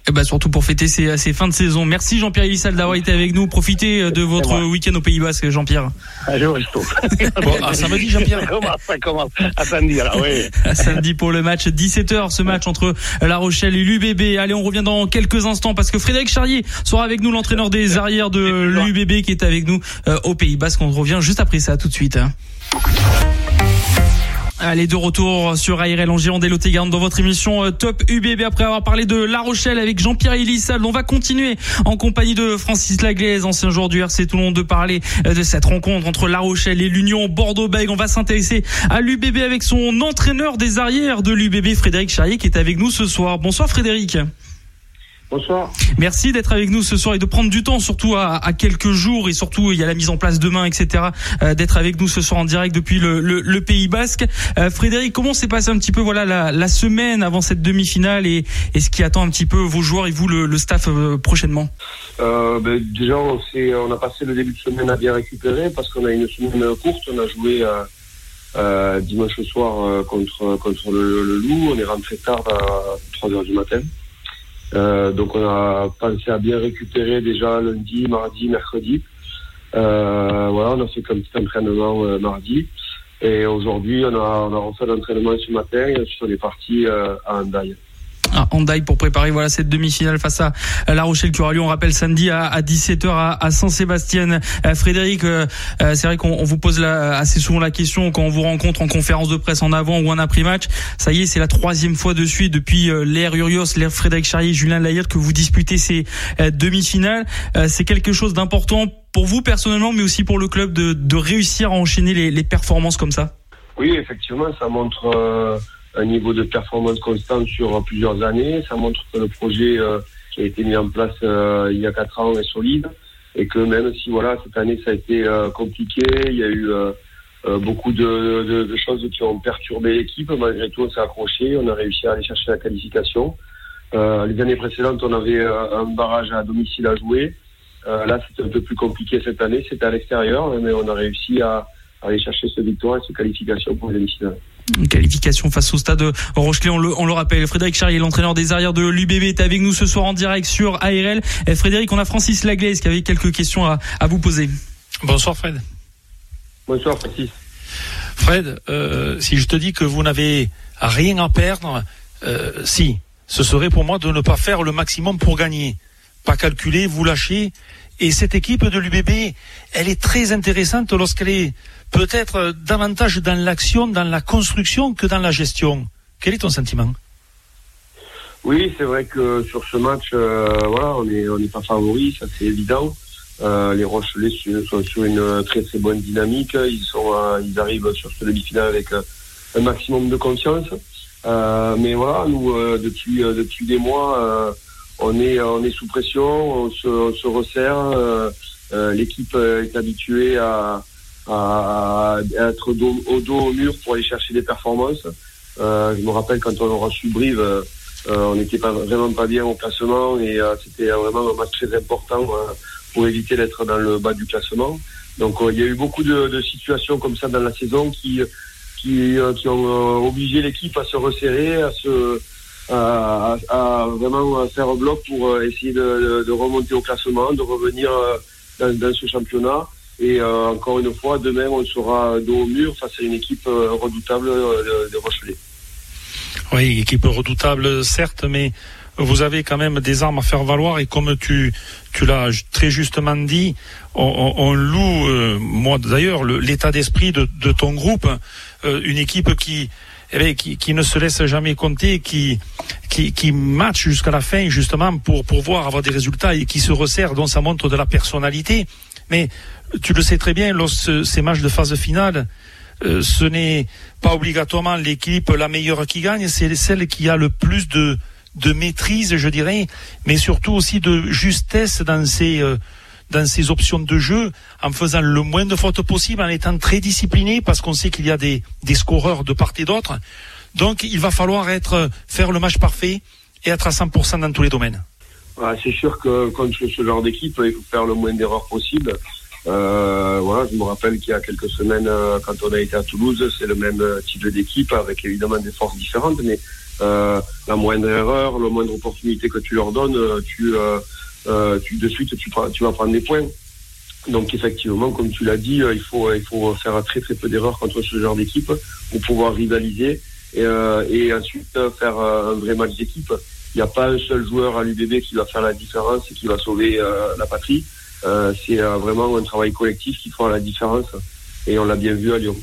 Et bah surtout pour fêter ces, ces fins de saison. Merci Jean-Pierre Elissal d'avoir été avec nous. Profitez euh, de votre week-end au Pays Basque, Jean-Pierre. Allez, au resto. bon, à samedi, Jean-Pierre. Ça commence, ça commence. À samedi, alors oui. À samedi pour le match 17h, ce match entre La Rochelle et l'UBB. Allez, on revient dans quelques instants parce que Frédéric Charrier sera avec nous, l'entraîneur des arrières de l'UBB qui est avec nous euh, au Pays Basque. On revient juste après ça, tout de suite. Allez, de retour sur ARL en Gironde et dans votre émission euh, Top UBB après avoir parlé de La Rochelle avec Jean-Pierre Elissal. On va continuer en compagnie de Francis Laglaise, ancien joueur du RC Toulon, de parler euh, de cette rencontre entre La Rochelle et l'Union Bordeaux-Bègles. On va s'intéresser à l'UBB avec son entraîneur des arrières de l'UBB, Frédéric Charrier, qui est avec nous ce soir. Bonsoir Frédéric. Bonsoir. Merci d'être avec nous ce soir et de prendre du temps, surtout à, quelques jours et surtout il y a la mise en place demain, etc. Euh, d'être avec nous ce soir en direct depuis le, Pays Basque. Euh, Frédéric, comment s'est passé un petit peu voilà la, semaine avant cette demi-finale et, ce qui attend un petit peu vos joueurs et vous le, staff euh, prochainement? Ben, Déjà, on, on, a passé le début de semaine à bien récupérer parce qu'on a une semaine courte. On a joué dimanche soir contre contre le, le, Loup. On est rentré tard à 3 heures du matin. Euh, donc on a pensé à bien récupérer déjà lundi, mardi, mercredi. Euh, voilà, on a fait comme petit entraînement euh, mardi. Et aujourd'hui, on a, on a refait l'entraînement ce matin sur les parties euh, à Andaille à Handaï pour préparer voilà cette demi-finale face à La Rochelle qui aura lieu on rappelle samedi à, 17h à, Saint-Sébastien. Euh, Frédéric euh, euh, c'est vrai qu'on vous pose assez souvent la question quand on vous rencontre en conférence de presse en avant ou en après-match. Ça y est c'est la troisième fois de suite depuis l'ère Urios l'ère Frédéric Charrier Julien Layert que vous disputez ces demi-finales. C'est quelque chose d'important pour vous personnellement mais aussi pour le club de, de réussir à enchaîner les, les performances comme ça? Oui effectivement ça montre un niveau de performance constant sur plusieurs années. Ça montre que le projet euh, qui a été mis en place euh, il y a quatre ans est solide et que même si voilà cette année ça a été euh, compliqué, il y a eu beaucoup de, choses qui ont perturbé l'équipe. Malgré tout, on s'est accroché, on a réussi à aller chercher la qualification. les années précédentes, on avait un barrage à domicile à jouer. là, c'était un peu plus compliqué cette année, c'était à l'extérieur, mais on a réussi à, aller chercher ce victoire et ce qualification pour les demi-finales. Qualification face au stade Rochelet, on le, on le rappelle. Frédéric Charrier, l'entraîneur des arrières de l'UBB, est avec nous ce soir en direct sur ARL. Et Frédéric, on a Francis Laglaise qui avait quelques questions à, à vous poser. Bonsoir Fred. Bonsoir Francis. Fred, euh, si je te dis que vous n'avez rien à perdre, euh, si, ce serait pour moi de ne pas faire le maximum pour gagner. Pas calculer, vous lâcher. Et cette équipe de l'UBB, elle est très intéressante lorsqu'elle est peut-être davantage dans l'action, dans la construction que dans la gestion. Quel est ton sentiment? Oui, c'est vrai que sur ce match, euh, voilà, on n'est on est pas favori, ça c'est évident. Euh, les Rochelais sont sur une très très bonne dynamique. Ils sont, euh, ils arrivent sur ce demi-finale avec un maximum de confiance. mais voilà, nous depuis depuis des mois, on est on est sous pression, on se, on se resserre. L'équipe est habituée à à, être au dos au mur pour aller chercher des performances. Euh, je me rappelle quand on aura reçu Brive, euh, on n'était pas vraiment pas bien au classement et euh, c'était vraiment un match très important pour éviter d'être dans le bas du classement. Donc il y a eu beaucoup de, de, situations comme ça dans la saison qui qui, qui ont obligé l'équipe à se resserrer, à se à, à, vraiment faire un bloc pour essayer de, de, remonter au classement, de revenir dans, dans ce championnat. Et euh, encore une fois, demain, on sera dos au mur face à une équipe euh, redoutable euh, de, Rochelet. Oui, équipe redoutable, certes, mais vous avez quand même des armes à faire valoir et comme tu, tu l'as très justement dit, on, loue, moi d'ailleurs, l'état d'esprit de, ton groupe, une équipe qui, eh qui, qui, ne se laisse jamais compter, qui, qui, qui match jusqu'à la fin justement pour pouvoir avoir des résultats et qui se resserre, dont ça montre de la personnalité. Mais tu le sais très bien, lorsque ces matchs de phase finale, euh, ce n'est pas obligatoirement l'équipe la meilleure qui gagne, c'est celle qui a le plus de, de maîtrise, je dirais, mais surtout aussi de justesse dans ses, euh, dans ses options de jeu, en faisant le moins de fautes possible, en étant très discipliné, parce qu'on sait qu'il y a des, des scoreurs de part et d'autre. Donc, il va falloir être, faire le match parfait et être à 100% dans tous les domaines. c'est sûr que contre ce genre d'équipe, il faut faire le moins d'erreurs possible. Euh, voilà, je me rappelle qu'il y a quelques semaines, euh, quand on a été à Toulouse, c'est le même euh, type d'équipe avec évidemment des forces différentes, mais euh, la moindre erreur, la moindre opportunité que tu leur donnes, tu, tu de suite tu, tu vas prendre des points. Donc effectivement, comme tu l'as dit, il faut il faut faire très très peu d'erreurs contre ce genre d'équipe pour pouvoir rivaliser et, et ensuite faire un vrai match d'équipe. Il n'y a pas un seul joueur à l'UBB qui va faire la différence et qui va sauver la patrie. Euh, c'est euh, vraiment un travail collectif qui fera la différence. Et on l'a bien vu à Lyon.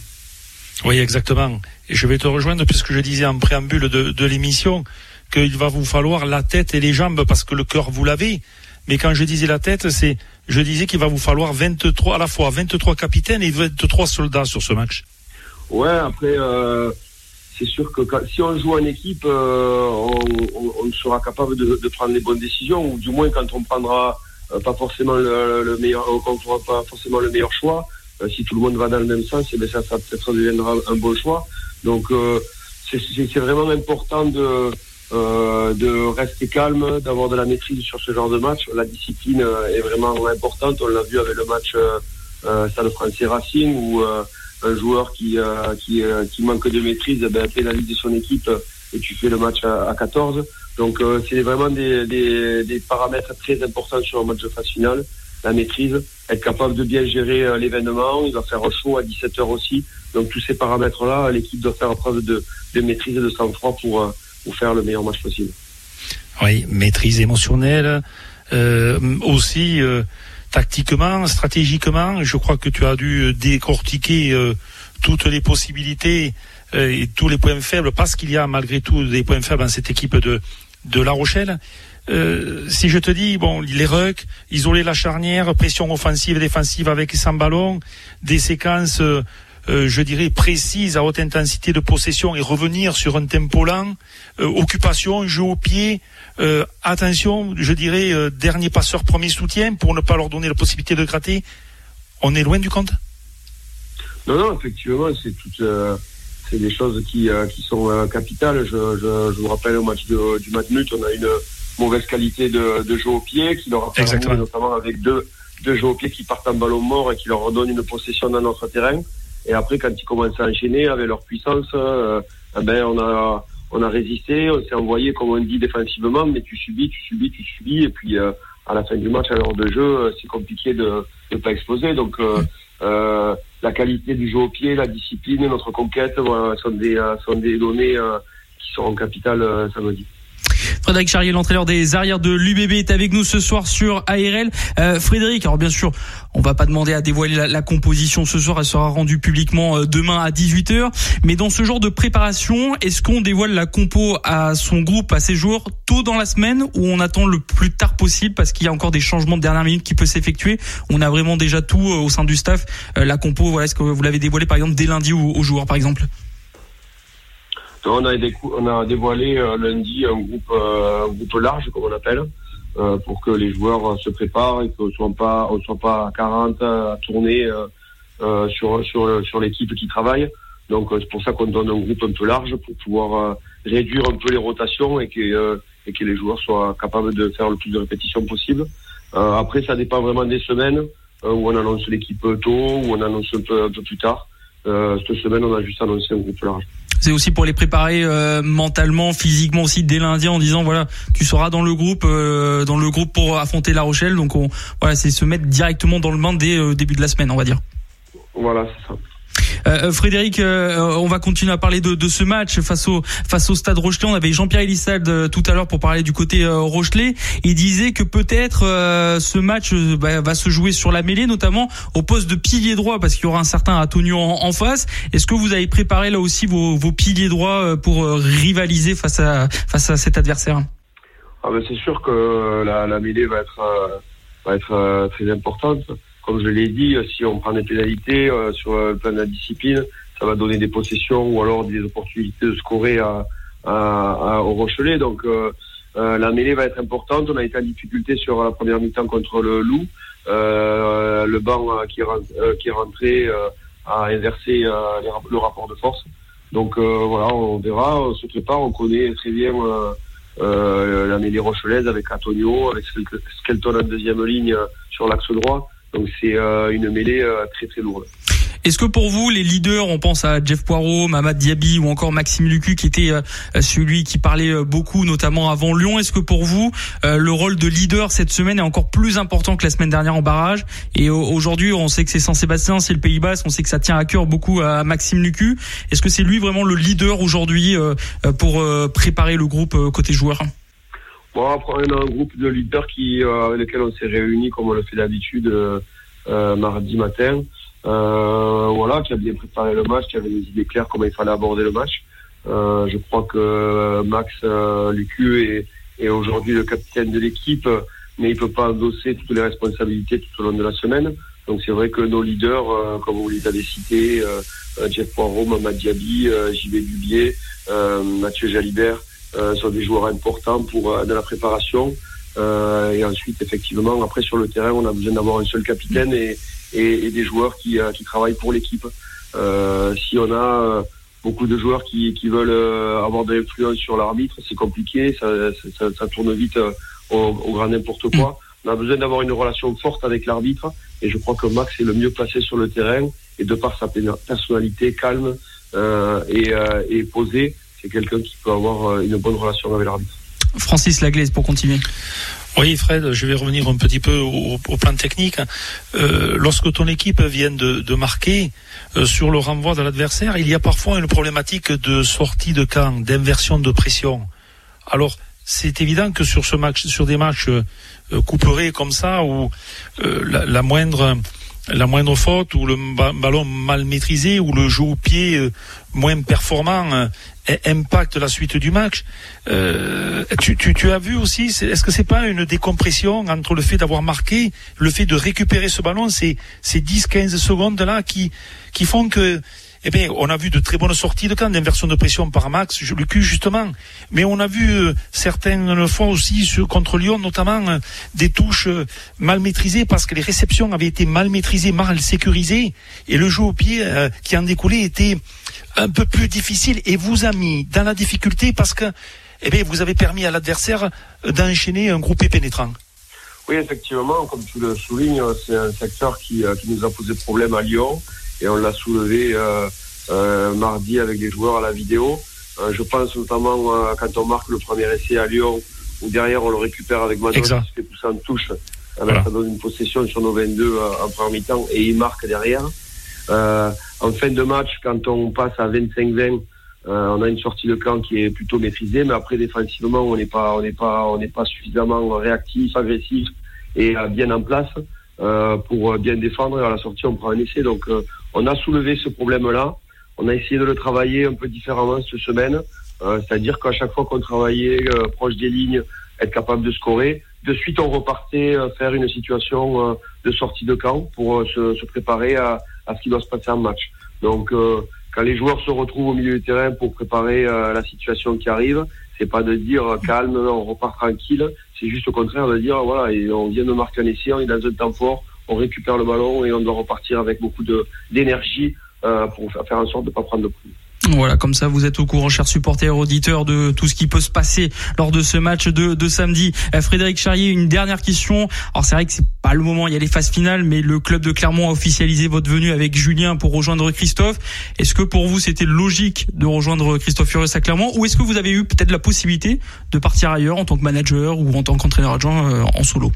Oui, exactement. Et je vais te rejoindre puisque je disais en préambule de, de l'émission qu'il va vous falloir la tête et les jambes parce que le cœur vous l'avez. Mais quand je disais la tête, c'est, je disais qu'il va vous falloir 23 à la fois 23 capitaines et 23 soldats sur ce match. Ouais, après, euh, c'est sûr que si on joue en équipe, euh, on, on, sera capable de, de, prendre les bonnes décisions, ou du moins quand on prendra pas forcément le, le meilleur, on fera pas forcément le meilleur choix. Euh, si tout le monde va dans le même sens, eh bien ça, ça peut-être deviendra un bon choix. Donc euh, c'est vraiment important de euh, de rester calme, d'avoir de la maîtrise sur ce genre de match. La discipline est vraiment importante. On l'a vu avec le match euh, Stade français Racing où un joueur qui qui, qui manque de maîtrise eh ben, pénalise son équipe et tu fais le match à, à 14. Donc euh, c'est vraiment des, paramètres très importants sur un match de phase finale. La maîtrise, être capable de bien gérer euh, l'événement, il va faire chaud à 17h aussi. Donc tous ces paramètres-là, l'équipe doit faire preuve de, maîtrise et de sang-froid pour, euh, pour faire le meilleur match possible. Oui, maîtrise émotionnelle, aussi tactiquement, stratégiquement. Je crois que tu as dû décortiquer toutes les possibilités et tous les points faibles, parce qu'il y a malgré tout des points faibles dans cette équipe de, de La Rochelle. Euh, si je te dis, bon, les rucks, isoler la charnière, pression offensive et défensive avec sans ballon, des séquences, euh, euh, je dirais, précises à haute intensité de possession et revenir sur un tempo lent, occupation, jeu au pied, attention, je dirais, dernier passeur, premier soutien pour ne pas leur donner la possibilité de gratter. On est loin du compte? Non, non, effectivement, c'est toutes, euh, c'est des choses qui, euh, qui sont euh, capitales. Je, je, je, vous rappelle au match de, du Matmut, on a une mauvaise qualité de, de jeu au pied qui leur a permis, notamment avec deux, deux jeux au pied qui partent en ballon mort et qui leur redonnent une possession dans notre terrain. Et après, quand ils commencent à enchaîner avec leur puissance, euh, eh ben, on a, on a résisté, on s'est envoyé, comme on dit, défensivement, mais tu subis, tu subis, tu subis, et puis euh, à la fin du match, à l'heure de jeu, c'est compliqué de ne pas exploser. Donc, euh, la qualité du jeu au pied, la discipline, notre conquête, voilà, sont, des, sont des données qui seront capitales samedi. Frédéric Charrier, l'entraîneur des arrières de l'UBB, est avec nous ce soir sur ARL. Euh, Frédéric, alors bien sûr, on va pas demander à dévoiler la, composition ce soir, elle sera rendue publiquement euh, demain à 18h. Mais dans ce genre de préparation, est-ce qu'on dévoile la compo à son groupe, à ses joueurs, tôt dans la semaine ou on attend le plus tard possible parce qu'il y a encore des changements de dernière minute qui peuvent s'effectuer? On a vraiment déjà tout euh, au sein du staff. la compo, voilà, est-ce que vous l'avez dévoilé par exemple dès lundi aux joueurs par exemple? On a, on dévoilé euh, lundi un groupe, euh, un groupe large, comme on appelle, euh, pour que les joueurs se préparent et qu'on ne soit pas, on soit pas à 40 à tourner sur, l'équipe qui travaille. Donc c'est pour ça qu'on donne un groupe un peu large pour pouvoir réduire un peu les rotations et que, et que les joueurs soient capables de faire le plus de répétitions possible. après, ça dépend vraiment des semaines où on annonce l'équipe tôt, où on annonce un peu, un peu plus tard. cette semaine, on a juste annoncé un groupe large. C'est aussi pour les préparer euh, mentalement, physiquement aussi dès lundi en disant voilà, tu seras dans le groupe, euh, dans le groupe pour affronter La Rochelle. Donc on, voilà, c'est se mettre directement dans le bain dès euh, début de la semaine, on va dire. Voilà, c'est ça. Euh, euh, Frédéric, euh, on va continuer à parler de, ce match face au face au Stade Rochelet. On avait Jean-Pierre Elissade tout à l'heure pour parler du côté Rochelet. Il disait que peut-être ce match bah, va se jouer sur la mêlée, notamment au poste de pilier droit, parce qu'il y aura un certain Antonio en, en face. Est-ce que vous avez préparé là aussi vos, vos piliers droits pour rivaliser face à face à cet adversaire? Ah ben c'est sûr que la, la mêlée va être va être très importante comme je l'ai dit, si on prend des pénalités euh, sur le plan de la discipline, ça va donner des possessions ou alors des opportunités de scorer à, au Rochelet. Donc euh, euh, la mêlée va être importante. On a été en difficulté sur la première mi-temps contre le Loup. le banc qui, qui est rentré a inversé le rapport de force. Donc voilà, on verra, on se prépare, on connaît très bien la mêlée rochelaise avec Antonio, avec Skelton en deuxième ligne sur l'axe droit. Donc c'est euh, une mêlée euh, très très lourde. Est-ce que pour vous, les leaders, on pense à Jeff Poirot, Mamad Diaby ou encore Maxime Lucu, qui était euh, celui qui parlait beaucoup, notamment avant Lyon, est-ce que pour vous, le rôle de leader cette semaine est encore plus important que la semaine dernière en barrage? Et aujourd'hui, on sait que c'est Saint-Sébastien, c'est le Pays Basque, on sait que ça tient à cœur beaucoup à Maxime Lucu. Est-ce que c'est lui vraiment le leader aujourd'hui pour préparer le groupe côté joueur? Bon, on a un groupe de leaders qui, euh, avec lesquels on s'est réunis comme on le fait d'habitude euh, euh, mardi matin. voilà, qui a bien préparé le match, qui avait des idées claires comment il fallait aborder le match. je crois que Max Lucu est, aujourd'hui le capitaine de l'équipe, mais il peut pas endosser toutes les responsabilités tout au long de la semaine. Donc c'est vrai que nos leaders, comme vous les avez cités, Jeff Poirot, Mamad Diaby, JB Dubier, Mathieu Jalibert, sont des joueurs importants pour euh, de la préparation. Euh, et ensuite, effectivement, après sur le terrain, on a besoin d'avoir un seul capitaine et, et, et des joueurs qui, qui travaillent pour l'équipe. si on a beaucoup de joueurs qui, qui veulent avoir de l'influence sur l'arbitre, c'est compliqué, ça, ça, ça, tourne vite au, au grand n'importe quoi. On a besoin d'avoir une relation forte avec l'arbitre et je crois que Max est le mieux placé sur le terrain et de par sa personnalité calme euh, et, euh, et posée, c'est quelqu'un qui peut avoir euh, une bonne relation avec l'arbitre. Francis Laglaise pour continuer. Oui, Fred, je vais revenir un petit peu au, plan technique. Euh, lorsque ton équipe vient de, marquer euh, sur le renvoi de l'adversaire, il y a parfois une problématique de sortie de camp, d'inversion de pression. Alors, c'est évident que sur ce match, sur des matchs couperés comme ça, où la, moindre la moindre faute ou le ballon mal maîtrisé ou le jeu au pied moins performant impacte la suite du match. Euh, tu, tu, tu, as vu aussi, est-ce que c'est pas une décompression entre le fait d'avoir marqué, le fait de récupérer ce ballon, ces, ces 10-15 secondes là qui, qui font que eh bien, on a vu de très bonnes sorties de camp, d'inversion de pression par Max, le cul justement. Mais on a vu euh, certaines fois aussi contre Lyon, notamment euh, des touches euh, mal maîtrisées parce que les réceptions avaient été mal maîtrisées, mal sécurisées, et le jeu au pied qui en découlait était un peu plus difficile et vous a mis dans la difficulté parce que, eh bien, vous avez permis à l'adversaire d'enchaîner un groupé pénétrant. Oui, effectivement, comme tu le soulignes, c'est un secteur qui, qui nous a posé problème à Lyon et on l'a soulevé euh, euh, mardi avec les joueurs à la vidéo. Euh, je pense notamment quand on marque le premier essai à Lyon, où derrière on le récupère avec Manon, qui fait tout ça en touche. Voilà. Ça donne une possession sur nos 22 en premier mi-temps et il marque derrière. en fin de match, quand on passe à 25-20, on a une sortie de camp qui est plutôt maîtrisée, mais après défensivement, on n'est pas, on n'est pas, on n'est pas suffisamment réactif, agressif et bien en place pour bien défendre. Et à la sortie, on prend un essai. Donc, on a soulevé ce problème-là. On a essayé de le travailler un peu différemment cette semaine. Euh, c'est-à-dire qu'à chaque fois qu'on travaillait euh, proche des lignes, être capable de scorer, de suite on repartait euh, faire une situation de sortie de camp pour se, préparer à, ce qui doit se passer en match. Donc quand les joueurs se retrouvent au milieu du terrain pour préparer la situation qui arrive, c'est pas de dire calme, on repart tranquille, c'est juste au contraire de dire voilà, on vient de marquer un essai, on est dans un temps fort, on récupère le ballon et on doit repartir avec beaucoup d'énergie euh, pour faire en sorte de ne pas prendre de coup. Voilà, comme ça vous êtes au courant, chers supporters auditeurs, de tout ce qui peut se passer lors de ce match de, de samedi. Euh, Frédéric Charrier, une dernière question. Alors c'est vrai que c'est pas le moment, il y a les phases finales, mais le club de Clermont a officialisé votre venue avec Julien pour rejoindre Christophe. Est-ce que pour vous c'était logique de rejoindre Christophe Furieux à Clermont, ou est-ce que vous avez eu peut-être la possibilité de partir ailleurs en tant que manager ou en tant qu'entraîneur adjoint euh, en solo?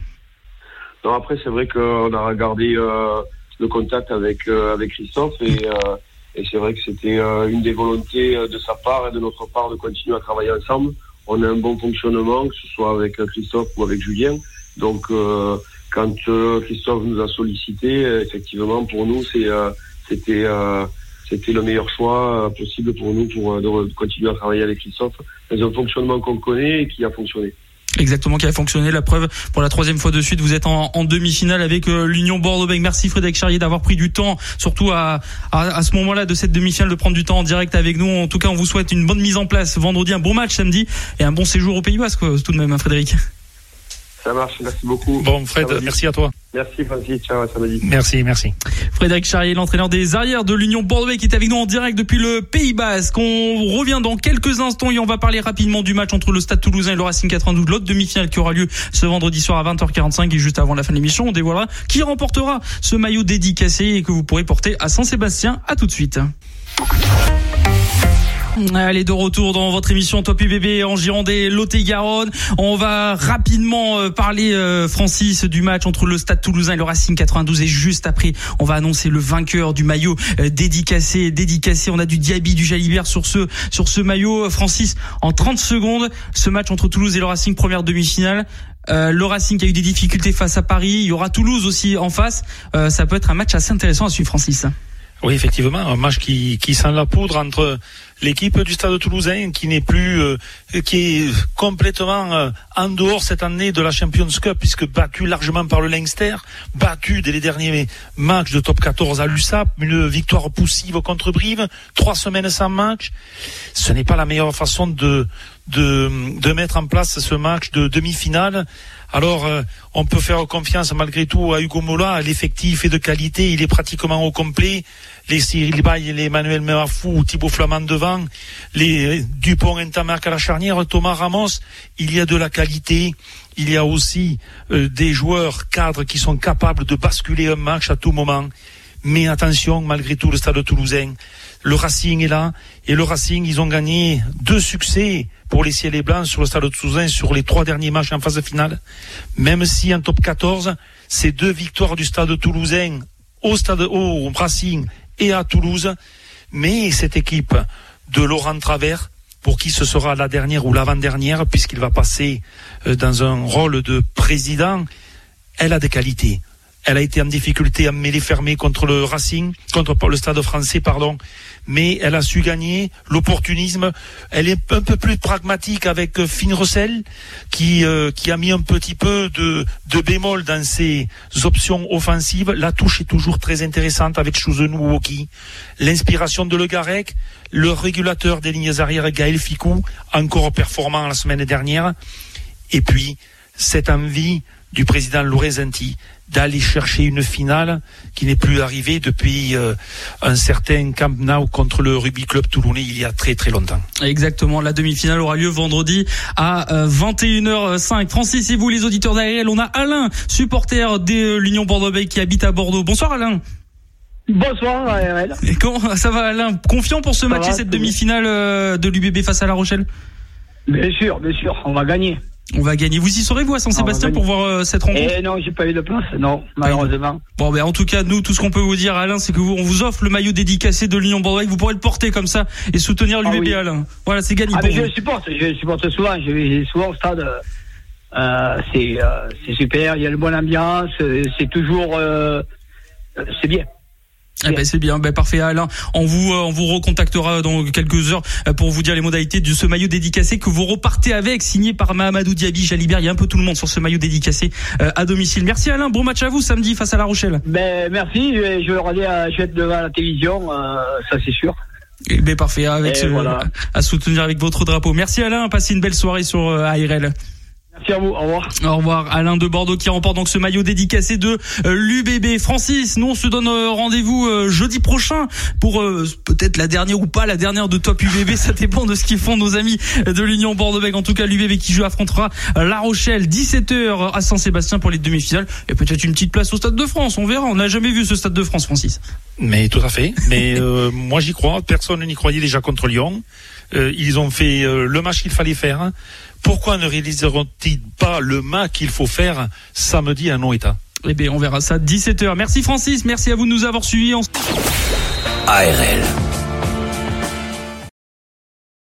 Non, après, c'est vrai qu'on a regardé euh, le contact avec, euh, avec Christophe et, euh, et c'est vrai que c'était une des volontés de sa part et de notre part de continuer à travailler ensemble. On a un bon fonctionnement, que ce soit avec Christophe ou avec Julien. Donc, quand Christophe nous a sollicité, effectivement, pour nous, c'était, c'était le meilleur choix possible pour nous pour de continuer à travailler avec Christophe. C'est un fonctionnement qu'on connaît et qui a fonctionné. Exactement, qui a fonctionné. La preuve, pour la troisième fois de suite, vous êtes en, demi-finale avec euh, l'Union Bordeaux-Bègles. Merci Frédéric Charrier d'avoir pris du temps, surtout à, à, ce moment-là de cette demi-finale, de prendre du temps en direct avec nous. En tout cas, on vous souhaite une bonne mise en place vendredi, un bon match samedi et un bon séjour au Pays Basque, tout de même, hein, Frédéric. Ça marche, merci beaucoup. Bon, Fred, merci à toi. Merci Francis, ciao, samedi. Merci, merci. Frédéric Charrier, l'entraîneur des arrières de l'Union Bordeaux qui est avec nous en direct depuis le Pays Basque. On revient dans quelques instants et on va parler rapidement du match entre le Stade Toulousain et le Racing 92, l'autre demi-finale qui aura lieu ce vendredi soir à 20h45 et juste avant la fin de l'émission, on dévoilera qui remportera ce maillot dédicacé et que vous pourrez porter à Saint-Sébastien. À tout de suite. Allez, de retour dans votre émission Top UBB en Gironde Lot-et-Garonne. On va rapidement euh, parler, euh, Francis, du match entre le Stade Toulousain et le Racing 92. Et juste après, on va annoncer le vainqueur du maillot euh, dédicacé. Dédicacé, on a du Diaby, du Jalibert sur ce, sur ce maillot. Francis, en 30 secondes, ce match entre Toulouse et le Racing, première demi-finale. le Racing a eu des difficultés face à Paris. Il y aura Toulouse aussi en face. ça peut être un match assez intéressant à suivre, Francis. Oui, effectivement, un match qui, qui sent la poudre entre l'équipe du Stade toulousain qui n'est plus, euh, qui est complètement euh, en dehors cette année de la Champions Cup puisque battu largement par le Leinster, battu dès les derniers matchs de top 14 à l'USAP, une victoire poussive contre Brive, trois semaines sans match. Ce n'est pas la meilleure façon de, de, de mettre en place ce match de demi-finale. Alors, euh, on peut faire confiance malgré tout à Hugo Mola. L'effectif est de qualité, il est pratiquement au complet les Cyril Bay, les Emmanuel Merafou, Thibaut Flamand devant, les Dupont Intamarc à la charnière, Thomas Ramos, il y a de la qualité. Il y a aussi euh, des joueurs cadres qui sont capables de basculer un match à tout moment. Mais attention, malgré tout, le stade toulousain, le Racing est là. Et le Racing, ils ont gagné deux succès pour les ciels et blancs sur le stade toulousain sur les trois derniers matchs en phase finale. Même si en top 14, ces deux victoires du stade toulousain au stade au Racing et à Toulouse. Mais cette équipe de Laurent Travers, pour qui ce sera la dernière ou l'avant-dernière, puisqu'il va passer euh, dans un rôle de président, elle a des qualités. Elle a été en difficulté en mêlée fermée contre le Racing, contre le Stade français, pardon. Mais elle a su gagner l'opportunisme. Elle est un peu plus pragmatique avec euh, Finn Russell, qui, euh, qui a mis un petit peu de, de bémol dans ses options offensives. La touche est toujours très intéressante avec Chouzenou Woki. L'inspiration de Le Garec, le régulateur des lignes arrières Gaël Ficou, encore performant la semaine dernière. Et puis, cette envie du président Lorenzetti d'aller chercher une finale qui n'est plus arrivée depuis euh, un certain Camp Nou contre le Rugby Club Toulonnais il y a très très longtemps. Exactement, la demi-finale aura lieu vendredi à 21h05. Euh, Francis et vous les auditeurs d'ARL, on a Alain, supporter de euh, l'Union Bordeaux-Bègles qui habite à Bordeaux. Bonsoir Alain. Bonsoir ARL. Et comment ça va Alain? Confiant pour ce match et cette demi-finale de l'UBB face à La Rochelle? Bien sûr, bien sûr, on va gagner. On va gagner. Vous y serez vous à Saint-Sébastien pour voir euh, cette rencontre eh Non, j'ai pas eu de place. Non, malheureusement. Bon, ben en tout cas, nous, tout ce qu'on peut vous dire, Alain, c'est que vous, on vous offre le maillot dédicacé de l'Union Bordeaux. Vous pourrez le porter comme ça et soutenir l'UBB, ah Alain. Voilà, c'est gagné. Ah, pour mais je le supporte. Je le supporte souvent. Je vais souvent au stade. Euh, c'est euh, c'est super. Il y a une bonne ambiance. C'est toujours euh, c'est bien. Eh ben c'est bien, ben parfait Alain. On vous euh, on vous recontactera dans quelques heures euh, pour vous dire les modalités de ce maillot dédicacé que vous repartez avec, signé par Mahamadou Diaby, Jalibert. Il y a un peu tout le monde sur ce maillot dédicacé euh, à domicile. Merci Alain, bon match à vous samedi face à La Rochelle. Ben merci, je vais, je vais, je vais être devant la télévision, ça c'est sûr. Eh ben parfait, avec à soutenir avec votre drapeau. Merci Alain, passez une belle soirée sur ARL. Merci à vous, au revoir. Au revoir. Alain de Bordeaux qui remporte donc ce maillot dédicacé de euh, l'UBB. Francis, nous on se donne euh, rendez-vous euh, jeudi prochain pour peut-être la dernière ou pas la dernière de Top UBB. [laughs] Ça dépend de ce qu'ils font nos amis de l'Union Bordeaux-Bègles. En tout cas, l'UBB qui joue affrontera La Rochelle 17h à Saint-Sébastien pour les demi-finales. Et peut-être une petite place au Stade de France. On verra. On n'a jamais vu ce Stade de France, Francis. Mais tout à fait. Mais [laughs] moi j'y crois. Personne n'y croyait déjà contre Lyon. ils ont fait le match qu'il fallait faire pourquoi ne réaliseront-ils pas le mât qu'il faut faire samedi à non-état Eh bien, on verra ça 17h. Merci Francis, merci à vous de nous avoir suivis. ARL.